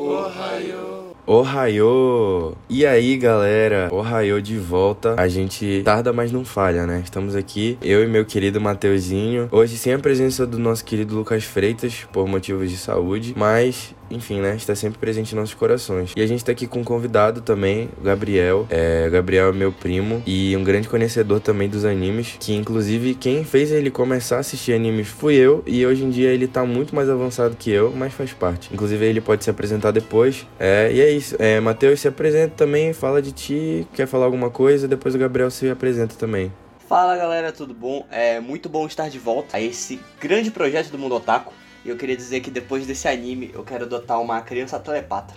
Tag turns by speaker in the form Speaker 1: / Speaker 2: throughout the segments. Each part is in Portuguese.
Speaker 1: Ohio! Ohio! E aí, galera? Ohio de volta. A gente tarda, mas não falha, né? Estamos aqui, eu e meu querido Mateuzinho. Hoje sem a presença do nosso querido Lucas Freitas, por motivos de saúde, mas enfim, né, está sempre presente em nossos corações. E a gente tá aqui com um convidado também, o Gabriel. É, o Gabriel é meu primo e um grande conhecedor também dos animes, que inclusive quem fez ele começar a assistir animes fui eu, e hoje em dia ele tá muito mais avançado que eu, mas faz parte. Inclusive ele pode se apresentar depois. É, e é isso. É, Matheus, se apresenta também, fala de ti, quer falar alguma coisa, depois o Gabriel se apresenta também.
Speaker 2: Fala galera, tudo bom? É muito bom estar de volta a esse grande projeto do Mundo Otaku. E eu queria dizer que depois desse anime eu quero adotar uma criança telepata.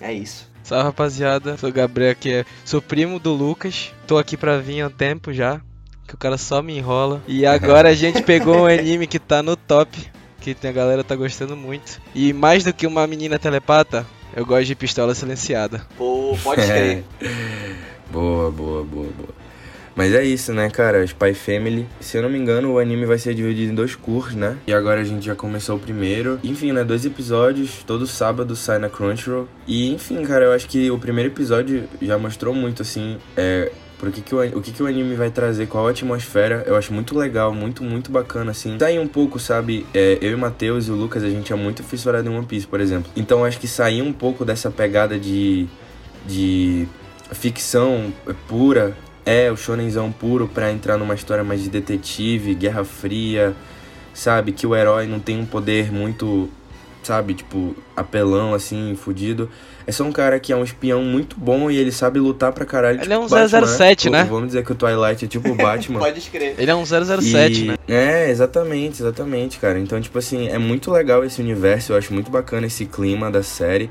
Speaker 2: É isso.
Speaker 3: Salve rapaziada, sou o Gabriel aqui, é, sou primo do Lucas. Tô aqui pra vir há um tempo já, que o cara só me enrola. E agora a gente pegou um anime que tá no top, que a galera tá gostando muito. E mais do que uma menina telepata, eu gosto de pistola silenciada.
Speaker 2: Pô, pode ser.
Speaker 1: boa, boa, boa, boa. Mas é isso, né, cara? Spy Family. Se eu não me engano, o anime vai ser dividido em dois cursos, né? E agora a gente já começou o primeiro. Enfim, né? Dois episódios. Todo sábado sai na Crunchyroll. E, enfim, cara, eu acho que o primeiro episódio já mostrou muito, assim, é, por que que o, o que, que o anime vai trazer, qual a atmosfera, eu acho muito legal, muito, muito bacana, assim. Sair um pouco, sabe, é, eu e o Matheus e o Lucas, a gente é muito fissurado em One Piece, por exemplo. Então acho que sair um pouco dessa pegada de, de ficção pura é o shonenzão puro para entrar numa história mais de detetive, guerra fria, sabe? Que o herói não tem um poder muito, sabe, tipo, apelão, assim, fudido. É só um cara que é um espião muito bom e ele sabe lutar pra caralho.
Speaker 3: Ele tipo é um Batman, 007, né? né?
Speaker 1: Vamos dizer que o Twilight é tipo o Batman.
Speaker 2: Pode escrever.
Speaker 3: Ele é um 007, e... né?
Speaker 1: É, exatamente, exatamente, cara. Então, tipo assim, é muito legal esse universo, eu acho muito bacana esse clima da série.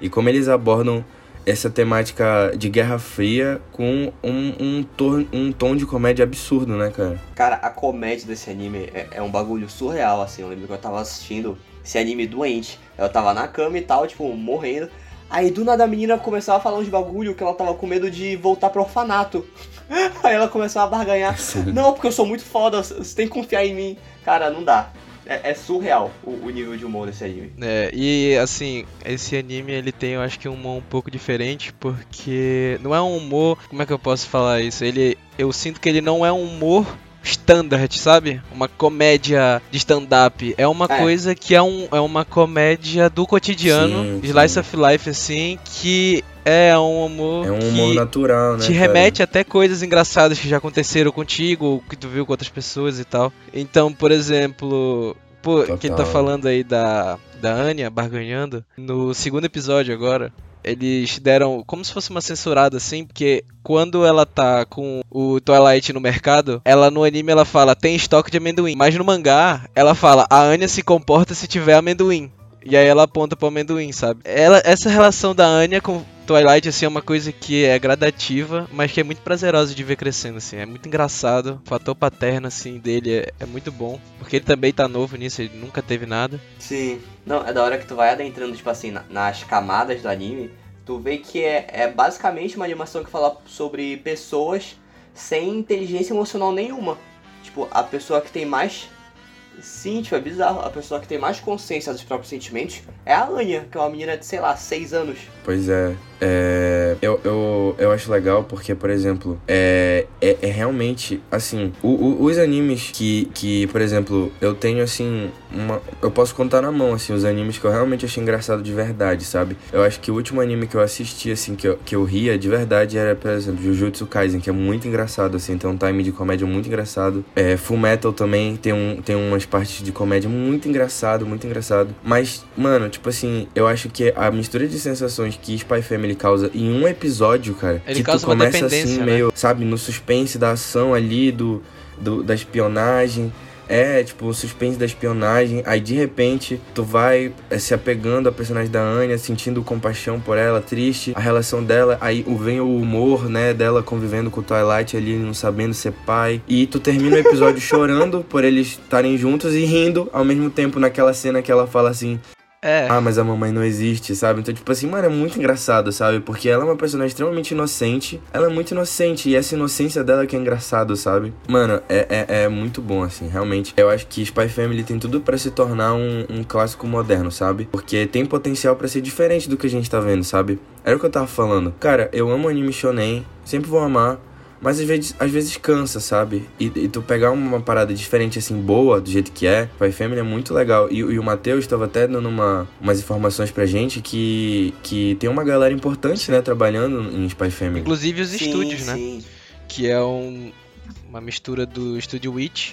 Speaker 1: E como eles abordam essa temática de Guerra Fria com um, um, tom, um tom de comédia absurdo, né, cara?
Speaker 2: Cara, a comédia desse anime é, é, um bagulho surreal, assim. Eu lembro que eu tava assistindo esse anime doente. Eu tava na cama e tal, tipo, morrendo. Aí do nada a menina começava a falar uns bagulho que ela tava com medo de voltar pro orfanato. Aí ela começava a barganhar. Não, porque eu sou muito foda, você tem que confiar em mim. Cara, não dá é, é surreal o, o, nível de humor desse anime.
Speaker 3: É, e assim, esse anime ele tem, eu acho que um humor um pouco diferente, porque não é um humor, como é que eu posso falar isso? Ele, eu sinto que ele não é um humor standard, sabe? Uma comédia de stand-up. É uma é. coisa que é, um, é uma comédia do cotidiano, sim, slice sim. of life, assim, que é um humor.
Speaker 1: É um humor natural, né?
Speaker 3: Te remete até coisas engraçadas que já aconteceram contigo, que tu viu com outras pessoas e tal. Então, por exemplo. Pô, quem tá falando aí da, da Anya barganhando, no segundo episódio agora, eles deram como se fosse uma censurada assim, porque quando ela tá com o Twilight no mercado, ela no anime ela fala tem estoque de amendoim, mas no mangá ela fala a Anya se comporta se tiver amendoim. E aí ela aponta pro amendoim, sabe? Ela, essa relação da Anya com Twilight, assim, é uma coisa que é gradativa, mas que é muito prazerosa de ver crescendo, assim. É muito engraçado. O fator paterno, assim, dele é, é muito bom. Porque ele também tá novo nisso, ele nunca teve nada.
Speaker 2: Sim. Não, é da hora que tu vai adentrando, tipo assim, nas camadas do anime. Tu vê que é, é basicamente uma animação que fala sobre pessoas sem inteligência emocional nenhuma. Tipo, a pessoa que tem mais Sim, tipo, é bizarro. A pessoa que tem mais consciência dos próprios sentimentos é a Anya, que é uma menina de, sei lá, 6 anos.
Speaker 1: Pois é. É, eu, eu, eu acho legal porque, por exemplo, é, é, é realmente, assim, o, o, os animes que, que, por exemplo, eu tenho, assim, uma... Eu posso contar na mão, assim, os animes que eu realmente achei engraçado de verdade, sabe? Eu acho que o último anime que eu assisti, assim, que eu, que eu ria de verdade era, por exemplo, Jujutsu Kaisen, que é muito engraçado, assim, tem um time de comédia muito engraçado. É, Full Metal também tem, um, tem umas partes de comédia muito engraçado, muito engraçado. Mas, mano, tipo assim, eu acho que a mistura de sensações que Spy Family causa em um episódio, cara.
Speaker 3: Ele
Speaker 1: que
Speaker 3: tu começa assim,
Speaker 1: né? meio, sabe, no suspense da ação ali, do, do da espionagem. É, tipo, o suspense da espionagem. Aí de repente tu vai é, se apegando à personagem da Anya, sentindo compaixão por ela, triste, a relação dela. Aí vem o humor, né, dela convivendo com o Twilight ali, não sabendo ser pai. E tu termina o episódio chorando por eles estarem juntos e rindo ao mesmo tempo naquela cena que ela fala assim:
Speaker 3: É.
Speaker 1: Ah, mas a mamãe não existe, sabe? Então, tipo assim, mano, é muito engraçado, sabe? Porque ela é uma personagem extremamente inocente. Ela é muito inocente. E essa inocência dela que é engraçado, sabe? Mano, é, é, é muito bom, assim, realmente. Eu acho que Spy Family tem tudo para se tornar um, um clássico moderno, sabe? Porque tem potencial para ser diferente do que a gente tá vendo, sabe? Era o que eu tava falando. Cara, eu amo anime shonen, sempre vou amar. Mas às vezes, às vezes cansa, sabe? E, e, tu pegar uma parada diferente, assim, boa, do jeito que é, Spy Family é muito legal. E, e o Matheus estava até dando uma, umas informações pra gente que, que tem uma galera importante, né, trabalhando em Spy Family.
Speaker 3: Inclusive os
Speaker 2: Sim,
Speaker 3: estúdios, né?
Speaker 2: sim.
Speaker 3: Que é um, uma mistura do estúdio Witch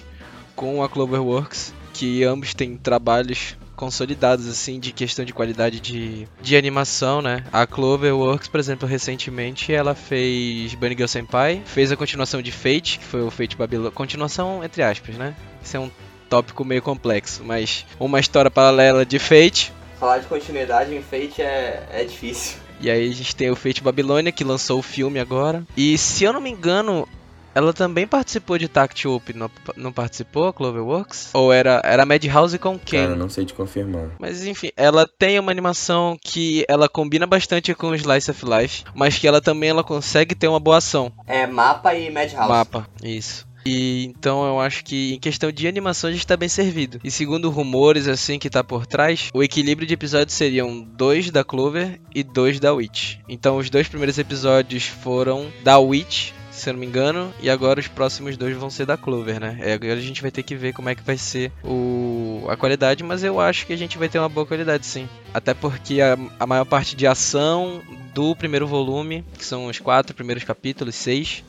Speaker 3: com a Cloverworks, que ambos têm trabalhos consolidados, assim, de questão de qualidade de, de animação, né? A Cloverworks, por exemplo, recentemente ela fez Bunny Girl Senpai, fez a continuação de Fate, que foi o Fate Babylon... Continuação, entre aspas, né? Isso é um tópico meio complexo, mas uma história paralela de Fate.
Speaker 2: Falar de continuidade em Fate é, é difícil.
Speaker 3: E aí a gente tem o Fate Babilônia, que lançou o filme agora. E se eu não me engano, ela também participou de Tact Up, não, não participou, Cloverworks? Ou era, era Madhouse com quem?
Speaker 1: Cara, não sei te confirmar.
Speaker 3: Mas enfim, ela tem uma animação que ela combina bastante com Slice of Life, mas que ela também ela consegue ter uma boa ação.
Speaker 2: É Mapa e Madhouse.
Speaker 3: Mapa, isso. E então eu acho que em questão de animação a gente tá bem servido. E segundo rumores assim que tá por trás, o equilíbrio de episódios seriam dois da Clover e dois da Witch. Então os dois primeiros episódios foram da Witch, se eu não me engano, e agora os próximos dois vão ser da Clover, né? É, agora a gente vai ter que ver como é que vai ser o, a qualidade, mas eu acho que a gente vai ter uma boa qualidade sim. Até porque a, a maior parte de ação do primeiro volume, que são os quatro primeiros capítulos, seis,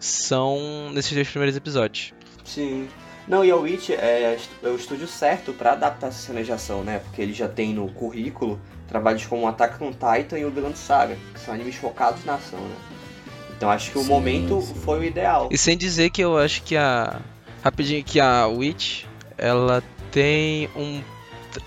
Speaker 3: são nesses dois primeiros episódios.
Speaker 2: Sim. Não, e a Witch é, é o estúdio certo pra adaptar essa cena de ação, né? Porque ele já tem no currículo trabalhos como Attack on Titan e o Vinland Saga, que são animes focados na ação, né? Então acho que o
Speaker 1: Sim,
Speaker 2: momento
Speaker 1: sim.
Speaker 2: foi o ideal.
Speaker 3: E sem dizer que eu acho que a. Rapidinho, que a Witch, ela tem um.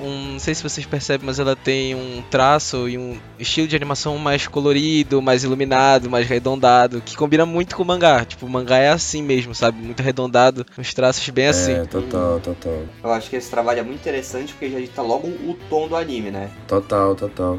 Speaker 3: um não sei se vocês percebem, mas ela tem um traço e um estilo de animação mais colorido, mais iluminado, mais arredondado, que combina muito com o mangá. Tipo, o mangá é assim mesmo, sabe? Muito arredondado, uns traços bem assim.
Speaker 1: É, total, total.
Speaker 2: Eu acho que esse trabalho é muito interessante porque já dita logo o tom do anime, né?
Speaker 1: Total, total.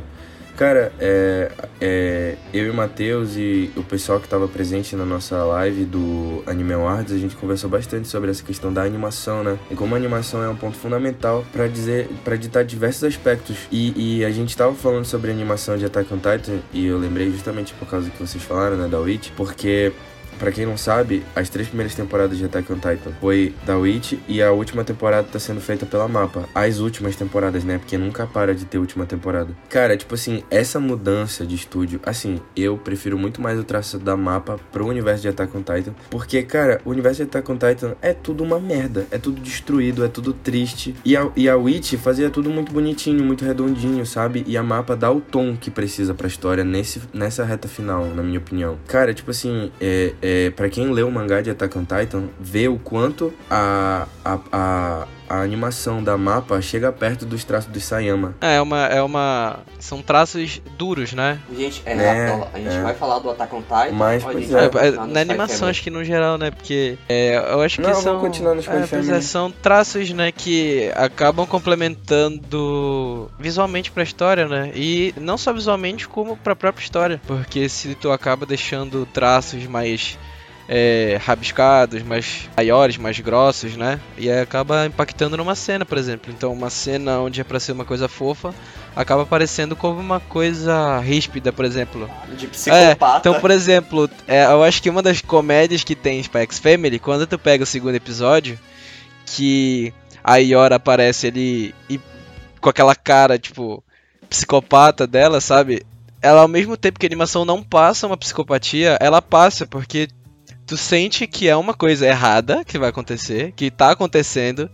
Speaker 1: Cara, é, é, eu e o Matheus e o pessoal que estava presente na nossa live do Anime Awards, a gente conversou bastante sobre essa questão da animação, né? E como a animação é um ponto fundamental para dizer, para ditar diversos aspectos. E, e a gente tava falando sobre a animação de Attack on Titan e eu lembrei justamente por causa que vocês falaram, né, da Witch, porque Pra quem não sabe, as três primeiras temporadas de Attack on Titan foi da Witch e a última temporada tá sendo feita pela Mapa. As últimas temporadas, né? Porque nunca para de ter última temporada. Cara, tipo assim, essa mudança de estúdio, assim, eu prefiro muito mais o traço da Mapa pro universo de Attack on Titan. Porque, cara, o universo de Attack on Titan é tudo uma merda. É tudo destruído, é tudo triste. E a, e a Witch fazia tudo muito bonitinho, muito redondinho, sabe? E a Mapa dá o tom que precisa pra história nesse, nessa reta final, na minha opinião. Cara, tipo assim, é, é, para quem lê o mangá de Attack on Titan, vê o quanto a, a, a, a animação da mapa chega perto dos traços do Sayama.
Speaker 3: É, uma, é uma. São traços duros, né?
Speaker 2: Gente, é,
Speaker 1: É,
Speaker 2: rápido, a gente
Speaker 1: é.
Speaker 2: vai falar do Attack on Titan.
Speaker 1: Mas, pois é.
Speaker 2: vai
Speaker 3: É,
Speaker 2: no
Speaker 3: na animação, acho que no geral, né? Porque é, eu acho que
Speaker 1: Não, vamos
Speaker 3: são.
Speaker 1: continuar no Spy
Speaker 3: é, pois é, são traços, né, que acabam complementando visualmente pra história, né? E não só visualmente, como pra própria história. Porque se tu acaba deixando traços mais. É, rabiscados, mais maiores, mais grossos, né? E aí acaba impactando numa cena, por exemplo. Então, uma cena onde é pra ser uma coisa fofa, acaba aparecendo como uma coisa ríspida, por exemplo.
Speaker 2: De psicopata.
Speaker 3: Então, por exemplo, é, eu acho que uma das comédias que tem em X Family, quando tu pega o segundo episódio, que a Iora aparece ali e com aquela cara, tipo, psicopata dela, sabe? Ela, ao mesmo tempo que a animação não passa uma psicopatia, ela passa, porque tu sente que é uma coisa errada que vai acontecer, que tá acontecendo,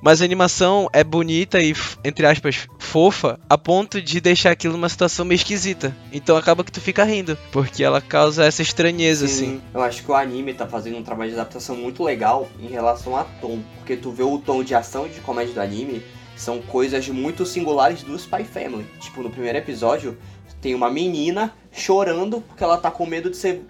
Speaker 3: mas a animação é bonita e, entre aspas, fofa, a ponto de deixar aquilo numa situação meio esquisita. Então acaba que tu fica rindo, porque ela causa essa estranheza,
Speaker 2: Sim,
Speaker 3: assim.
Speaker 2: Eu acho que o anime tá fazendo um trabalho de adaptação muito legal em relação a tom. Porque tu vê o tom de ação e de comédia do anime, são coisas muito singulares do Spy Family. Tipo, no primeiro episódio, tem uma menina chorando porque ela tá com medo de ser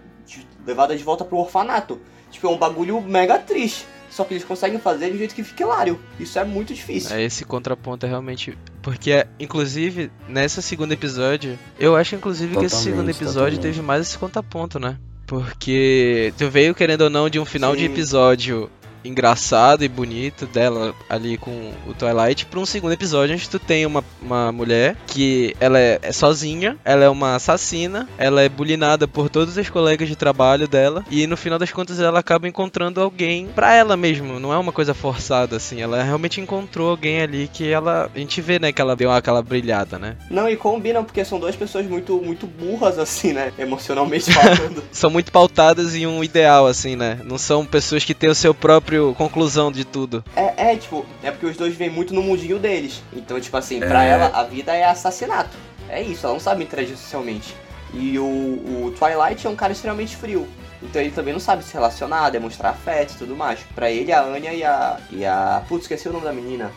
Speaker 2: levada de volta pro orfanato. Tipo, é um bagulho mega triste. Só que eles conseguem fazer de um jeito que fique hilário. Isso é muito difícil.
Speaker 3: É, esse contraponto é realmente. Porque, inclusive, nesse segundo episódio, eu acho, inclusive, totalmente, que esse segundo episódio totalmente. teve mais esse contraponto, né? Porque tu veio, querendo ou não, de um final Sim. de episódio engraçado e bonito dela ali com o Twilight para um segundo episódio onde tu tem uma, uma mulher que ela é, é, sozinha, ela é uma assassina, ela é bulinada por todos os colegas de trabalho dela e no final das contas ela acaba encontrando alguém para ela mesmo, não é uma coisa forçada assim, ela realmente encontrou alguém ali que ela a gente vê, né, que ela deu aquela brilhada, né?
Speaker 2: Não, e combinam porque são duas pessoas muito muito burras assim, né, emocionalmente falando.
Speaker 3: são muito pautadas em um ideal assim, né? Não são pessoas que têm o seu próprio próprio conclusão de tudo.
Speaker 2: É, é, tipo, é porque os dois vêm muito no mundinho deles. Então, tipo assim, é. pra ela a vida é assassinato. É isso, ela não sabe interagir socialmente. E o, o Twilight é um cara extremamente frio. Então ele também não sabe se relacionar, demonstrar afeto e tudo mais. Pra ele, a Anya e a. E a. Putz, esqueci o nome da menina.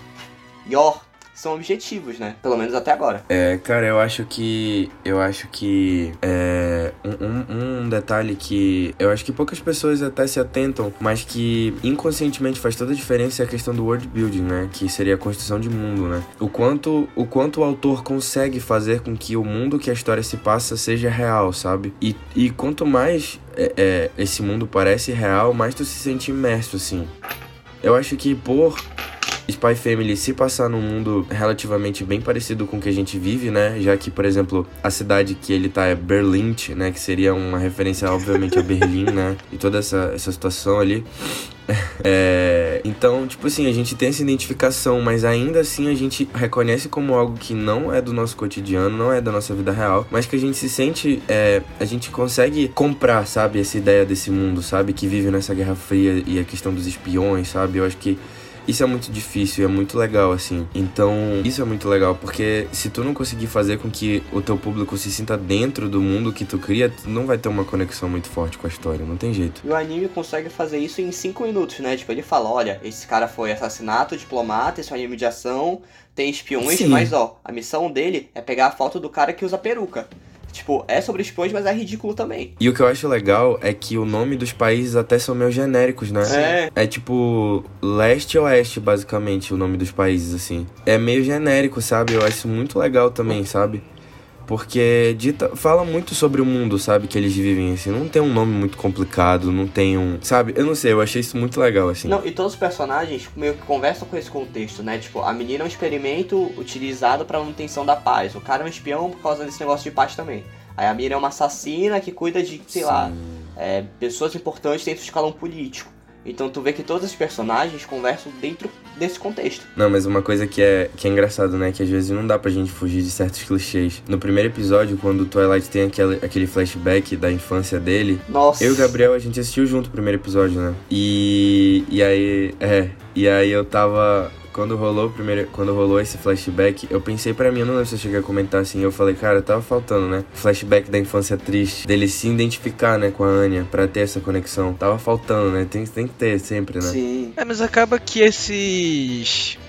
Speaker 2: Yor são objetivos, né? Pelo menos até agora.
Speaker 1: É, cara, eu acho que. Eu acho que. É, um, um, detalhe que eu acho que poucas pessoas até se atentam, mas que inconscientemente faz toda a diferença é a questão do world building, né? Que seria a construção de mundo, né? O quanto o, quanto o autor consegue fazer com que o mundo que a história se passa seja real, sabe? E, e quanto mais é, é, esse mundo parece real, mais tu se sente imerso, assim. Eu acho que por Spy Family se passar num mundo relativamente bem parecido com o que a gente vive, né? Já que, por exemplo, a cidade que ele tá é Berlin, né? Que seria uma referência, obviamente, a Berlim, né? E toda essa, essa situação ali. É, então, tipo assim, a gente tem essa identificação, mas ainda assim a gente reconhece como algo que não é do nosso cotidiano, não é da nossa vida real, mas que a gente se sente, é, a gente consegue comprar, sabe, essa ideia desse mundo, sabe, que vive nessa Guerra Fria e a questão dos espiões, sabe? Eu acho que isso é muito difícil, é muito legal, assim. Então, isso é muito legal, porque se tu não conseguir fazer com que o teu público se sinta dentro do mundo que tu cria, tu não vai ter uma conexão muito forte com a história, não tem jeito.
Speaker 2: E o anime consegue fazer isso em 5 minutos, né? Tipo, ele fala, olha, esse cara foi assassinato, diplomata, esse é um anime de ação, tem espiões, Sim. mas ó, a missão dele é pegar a foto do cara que usa peruca. Tipo, é sobre espiões, mas é ridículo também.
Speaker 1: E o que eu acho legal é que o nome dos países até são meio genéricos, né? É. É tipo leste e oeste, basicamente, o nome dos países, assim. É meio genérico, sabe? Eu acho muito legal também, sabe? Porque dita, fala muito sobre o mundo, sabe? Que eles vivem, assim. Não tem um nome muito complicado, não tem um. Sabe? Eu não sei, eu achei isso muito legal, assim.
Speaker 2: Não, e todos os personagens meio que conversam com esse contexto, né? Tipo, a menina é um experimento utilizado pra manutenção da paz. O cara é um espião por causa desse negócio de paz também. Aí a Mira é uma assassina que cuida de, sei Sim. lá, é, pessoas importantes dentro do escalão político. Então tu vê que todos os personagens conversam dentro desse contexto.
Speaker 1: Não, mas uma coisa que é, que é engraçado, né? Que às vezes não dá pra gente fugir de certos clichês. No primeiro episódio, quando o Twilight tem aquele, aquele flashback da infância dele.
Speaker 2: Nossa.
Speaker 1: Eu e o Gabriel, a gente assistiu junto o primeiro episódio, né? E. E aí. É. E aí eu tava quando rolou primeiro, quando rolou esse flashback, eu pensei para mim, eu não lembro se eu cheguei a comentar assim, eu falei, cara, tava faltando, né? Flashback da infância triste, dele se identificar, né, com a Anya, para ter essa conexão. Tava faltando, né? Tem, tem que ter sempre, né?
Speaker 2: Sim.
Speaker 3: É, mas acaba que esses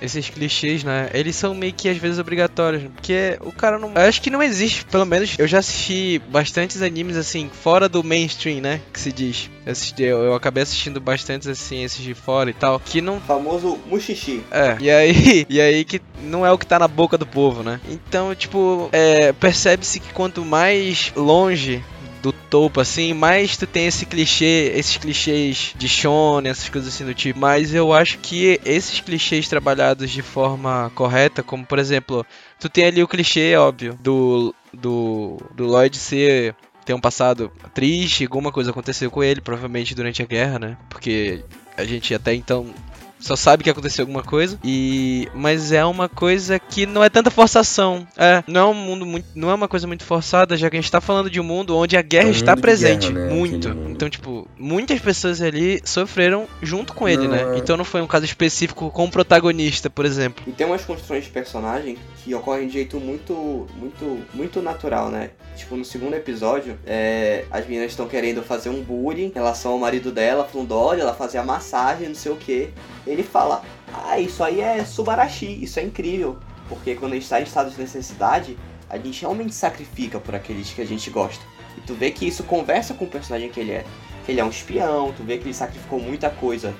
Speaker 3: esses clichês, né? Eles são meio que às vezes obrigatórios, porque o cara não. Eu acho que não existe, pelo menos eu já assisti bastantes animes assim, fora do mainstream, né? Que se diz. Eu, assisti, eu, eu acabei assistindo bastantes assim, esses de fora e tal, que não. O
Speaker 2: famoso muxixi.
Speaker 3: É, e aí, e aí que não é o que tá na boca do povo, né? Então, tipo, é, percebe-se que quanto mais longe do topo, assim, mais tu tem esse clichê, esses clichês de shonen, essas coisas assim do tipo. Mas eu acho que esses clichês trabalhados de forma correta, como por exemplo, tu tem ali o clichê, óbvio, do, do, do Lloyd ser ter um passado triste, alguma coisa aconteceu com ele, provavelmente durante a guerra, né? Porque a gente até então só sabe que aconteceu alguma coisa. E mas é uma coisa que não é tanta forçação. É, não é um mundo muito, não é uma coisa muito forçada, já que a gente tá falando de um mundo onde a guerra é um está presente, guerra, né? muito. Então, tipo, muitas pessoas ali sofreram junto com ele, né? não, né? É... Então não foi um caso específico com o protagonista, por exemplo.
Speaker 2: E tem umas construções de personagem que ocorrem de jeito muito muito muito natural, né? Tipo, no segundo episódio, é, as meninas estão querendo fazer um bullying em relação ao marido dela, falando, olha, ela fazia massagem, não sei o que ele fala: Ah, isso aí é Subarashi, isso é incrível. Porque quando a gente está em estado de necessidade, a gente realmente sacrifica por aqueles que a gente gosta. E tu vê que isso conversa com o personagem que ele é. Que ele é um espião, tu vê que ele sacrificou muita coisa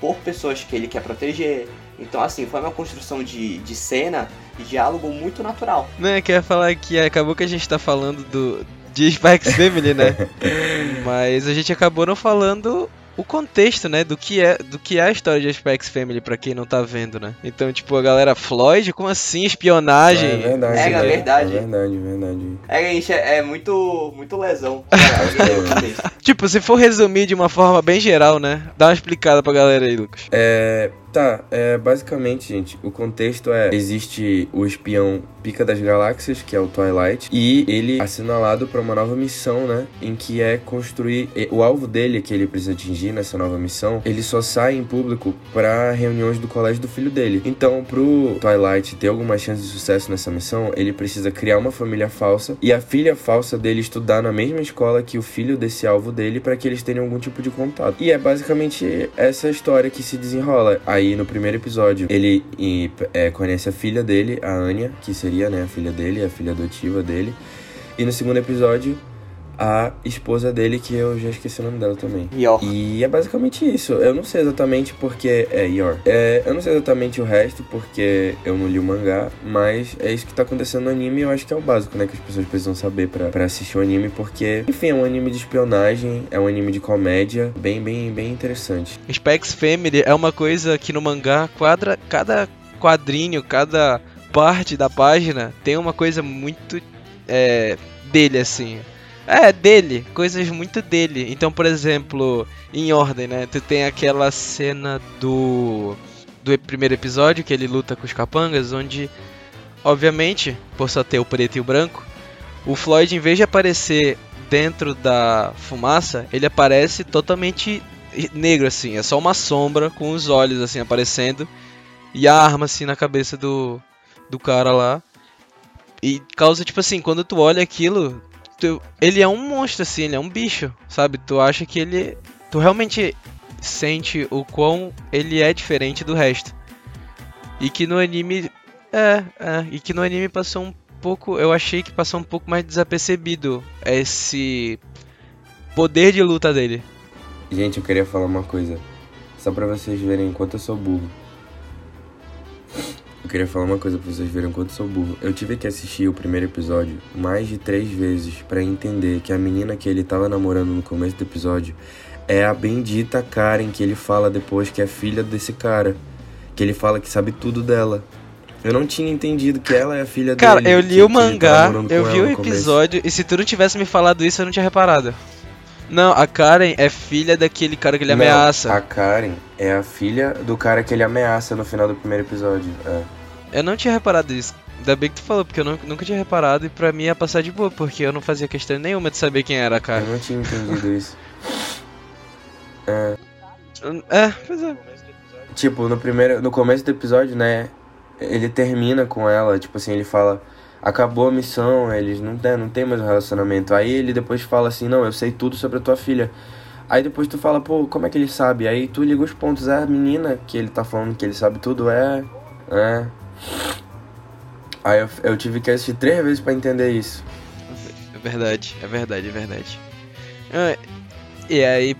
Speaker 2: por pessoas que ele quer proteger. Então, assim, foi uma construção de, de cena e diálogo muito natural.
Speaker 3: Não, eu queria falar que acabou que a gente tá falando do, de Spikes Family, né? Mas a gente acabou não falando o contexto, né, do que é, do que é a história de Apex Family para quem não tá vendo, né? Então, tipo, a galera Floyd, como assim espionagem? É
Speaker 1: verdade,
Speaker 2: é,
Speaker 1: é
Speaker 2: verdade.
Speaker 1: É verdade, verdade.
Speaker 2: É, gente, é, é muito muito lesão.
Speaker 3: tipo, se for resumir de uma forma bem geral, né? Dá uma explicada pra galera aí, Lucas.
Speaker 1: É, Tá, é, basicamente, gente, o contexto é: existe o espião Pica das Galáxias, que é o Twilight, e ele é assinalado para uma nova missão, né? Em que é construir. O alvo dele, que ele precisa atingir nessa nova missão, ele só sai em público para reuniões do colégio do filho dele. Então, pro Twilight ter alguma chance de sucesso nessa missão, ele precisa criar uma família falsa e a filha falsa dele estudar na mesma escola que o filho desse alvo dele para que eles tenham algum tipo de contato. E é basicamente essa história que se desenrola. Aí Aí no primeiro episódio ele é, conhece a filha dele, a Anya, que seria né, a filha dele, a filha adotiva dele. E no segundo episódio a esposa dele, que eu já esqueci o nome dela também.
Speaker 2: Yor.
Speaker 1: E é basicamente isso. Eu não sei exatamente porque. É, Yor. É, eu não sei exatamente o resto, porque eu não li o mangá, mas é isso que tá acontecendo no anime e eu acho que é o básico, né? Que as pessoas precisam saber para assistir o anime, porque, enfim, é um anime de espionagem, é um anime de comédia, bem, bem, bem interessante.
Speaker 3: Specs Family é uma coisa que no mangá quadra cada quadrinho, cada parte da página tem uma coisa muito é, dele, assim. É, dele, coisas muito dele. Então, por exemplo, em ordem, né? Tu tem aquela cena do do primeiro episódio que ele luta com os capangas, onde obviamente, por só ter o preto e o branco, o Floyd em vez de aparecer dentro da fumaça, ele aparece totalmente negro assim, é só uma sombra com os olhos assim aparecendo e a arma assim na cabeça do do cara lá. E causa tipo assim, quando tu olha aquilo, tu, ele é um monstro, assim, ele é um bicho, sabe? Tu acha que ele. Tu realmente sente o quão ele é diferente do resto. E que no anime. É, é. E que no anime passou um pouco. Eu achei que passou um pouco mais desapercebido esse poder de luta dele.
Speaker 1: Gente, eu queria falar uma coisa. Só pra vocês verem enquanto eu sou burro. Eu queria falar uma coisa pra vocês verem quanto sou burro. Eu tive que assistir o primeiro episódio mais de três vezes para entender que a menina que ele tava namorando no começo do episódio é a bendita Karen que ele fala depois que é filha desse cara. Que ele fala que sabe tudo dela. Eu não tinha entendido que ela é a filha
Speaker 3: cara,
Speaker 1: dele.
Speaker 3: Cara, eu li
Speaker 1: que,
Speaker 3: o mangá, eu vi o episódio e se tu não tivesse me falado isso, eu não tinha reparado. Não, a Karen é filha daquele cara que ele não, ameaça.
Speaker 1: A Karen é a filha do cara que ele ameaça no final do primeiro episódio. É.
Speaker 3: Eu não tinha reparado isso. Ainda bem que tu falou, porque eu nunca tinha reparado e pra mim ia passar de boa, porque eu não fazia questão nenhuma de saber quem era a Karen.
Speaker 1: Eu não tinha entendido isso.
Speaker 3: É. É, pois é.
Speaker 1: Tipo, no primeiro. No começo do episódio, né? Ele termina com ela, tipo assim, ele fala acabou a missão, eles não tem, não tem mais um relacionamento. Aí ele depois fala assim, não, eu sei tudo sobre a tua filha. Aí depois tu fala, pô, como é que ele sabe? Aí tu liga os pontos, é a menina que ele tá falando que ele sabe tudo, é. É. Aí eu, eu tive que assistir três vezes para entender isso.
Speaker 3: É verdade, é verdade, é verdade. Ah, e aí,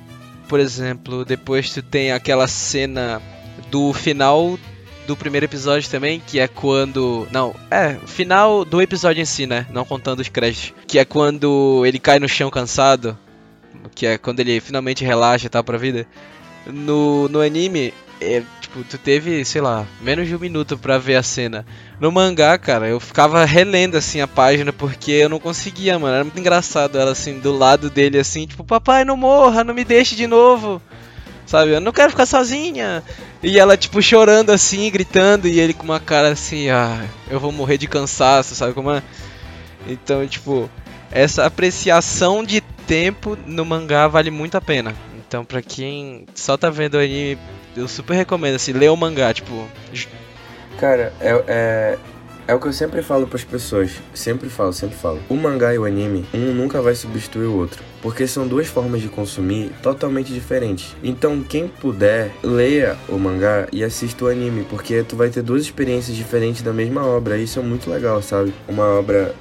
Speaker 3: por exemplo, depois tu tem aquela cena do final do primeiro episódio também, que é quando. Não, é, final do episódio em si, né? Não contando os créditos. Que é quando ele cai no chão cansado. Que é quando ele finalmente relaxa e tal pra vida. No, no anime, é, tipo, tu teve, sei lá, menos de um minuto pra ver a cena. No mangá, cara, eu ficava relendo assim a página porque eu não conseguia, mano. Era muito engraçado ela assim, do lado dele, assim, tipo, papai, não morra, não me deixe de novo sabe? Eu não quero ficar sozinha. E ela, tipo, chorando assim, gritando, e ele com uma cara assim, ah, eu vou morrer de cansaço, sabe como é? Então, tipo, essa apreciação de tempo no mangá vale muito a pena. Então, pra quem só tá vendo o anime, eu super recomendo, assim, ler o mangá, tipo.
Speaker 1: Cara, é, é, é o que eu sempre falo para as pessoas, sempre falo, sempre falo. O mangá e o anime, um nunca vai substituir o outro, porque são duas formas de consumir totalmente diferentes. Então, quem puder, leia o mangá e assista o anime, porque tu vai ter duas experiências diferentes da mesma obra. Isso é muito legal, sabe? Uma obra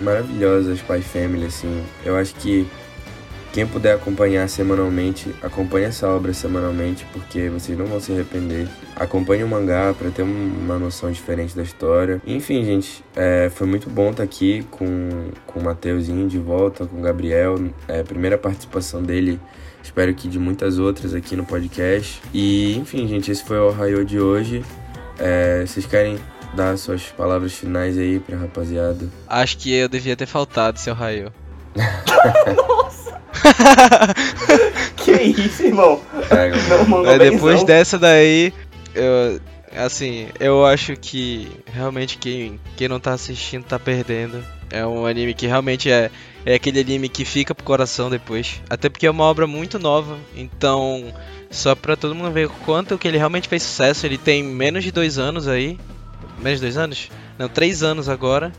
Speaker 1: maravilhosa, Spy Family, assim. Eu acho que Quem puder acompanhar semanalmente, acompanhe essa obra semanalmente, porque vocês não vão se arrepender. Acompanhe o mangá para ter uma noção diferente da história. Enfim, gente, é, foi muito bom estar tá aqui com, com o Mateuzinho de volta, com o Gabriel. É, primeira participação dele, espero que de muitas outras aqui no podcast. E, enfim, gente, esse foi o Ohio de hoje. É, vocês querem dar suas palavras finais aí pra rapaziada?
Speaker 3: Acho que eu devia ter faltado, seu Raio.
Speaker 2: Que isso, irmão? É,
Speaker 3: Mas depois dessa daí, eu, assim, eu acho que realmente quem, quem não tá assistindo tá perdendo. É um anime que realmente é, é aquele anime que fica pro coração depois. Até porque é uma obra muito nova, então só pra todo mundo ver o quanto que ele realmente fez sucesso. Ele tem menos de dois anos aí. Menos de dois anos? Não, três anos agora.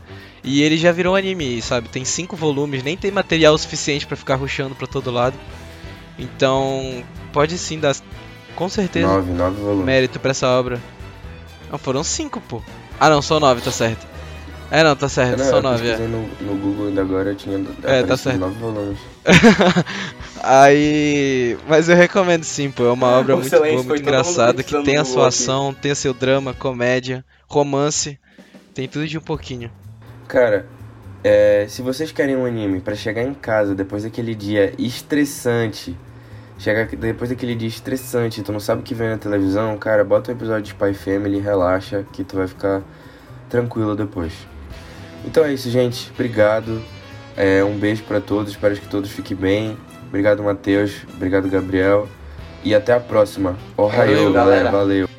Speaker 3: E ele já virou anime, sabe? Tem cinco volumes, nem tem material suficiente para ficar ruxando pra todo lado. Então, pode sim dar, com certeza,
Speaker 1: nove, nove volumes.
Speaker 3: mérito pra essa obra. Não, foram cinco, pô. Ah, não, só nove, tá certo. É, não, tá certo, não, só nove, é.
Speaker 1: No, no Google ainda agora eu tinha
Speaker 3: é, tá certo.
Speaker 1: nove volumes.
Speaker 3: Aí. Mas eu recomendo sim, pô. É uma obra muito boa, muito engraçada, que tem a sua ação, tem o seu drama, comédia, romance. Tem tudo de um pouquinho.
Speaker 1: Cara, é, se vocês querem um anime para chegar em casa depois daquele dia estressante, chega depois daquele dia estressante, tu não sabe o que vem na televisão, cara, bota um episódio de Spy Family, relaxa, que tu vai ficar tranquilo depois. Então é isso, gente. Obrigado. É, um beijo para todos. Espero que todos fiquem bem. Obrigado, Matheus. Obrigado, Gabriel. E até a próxima. Ohio, galera. Valeu.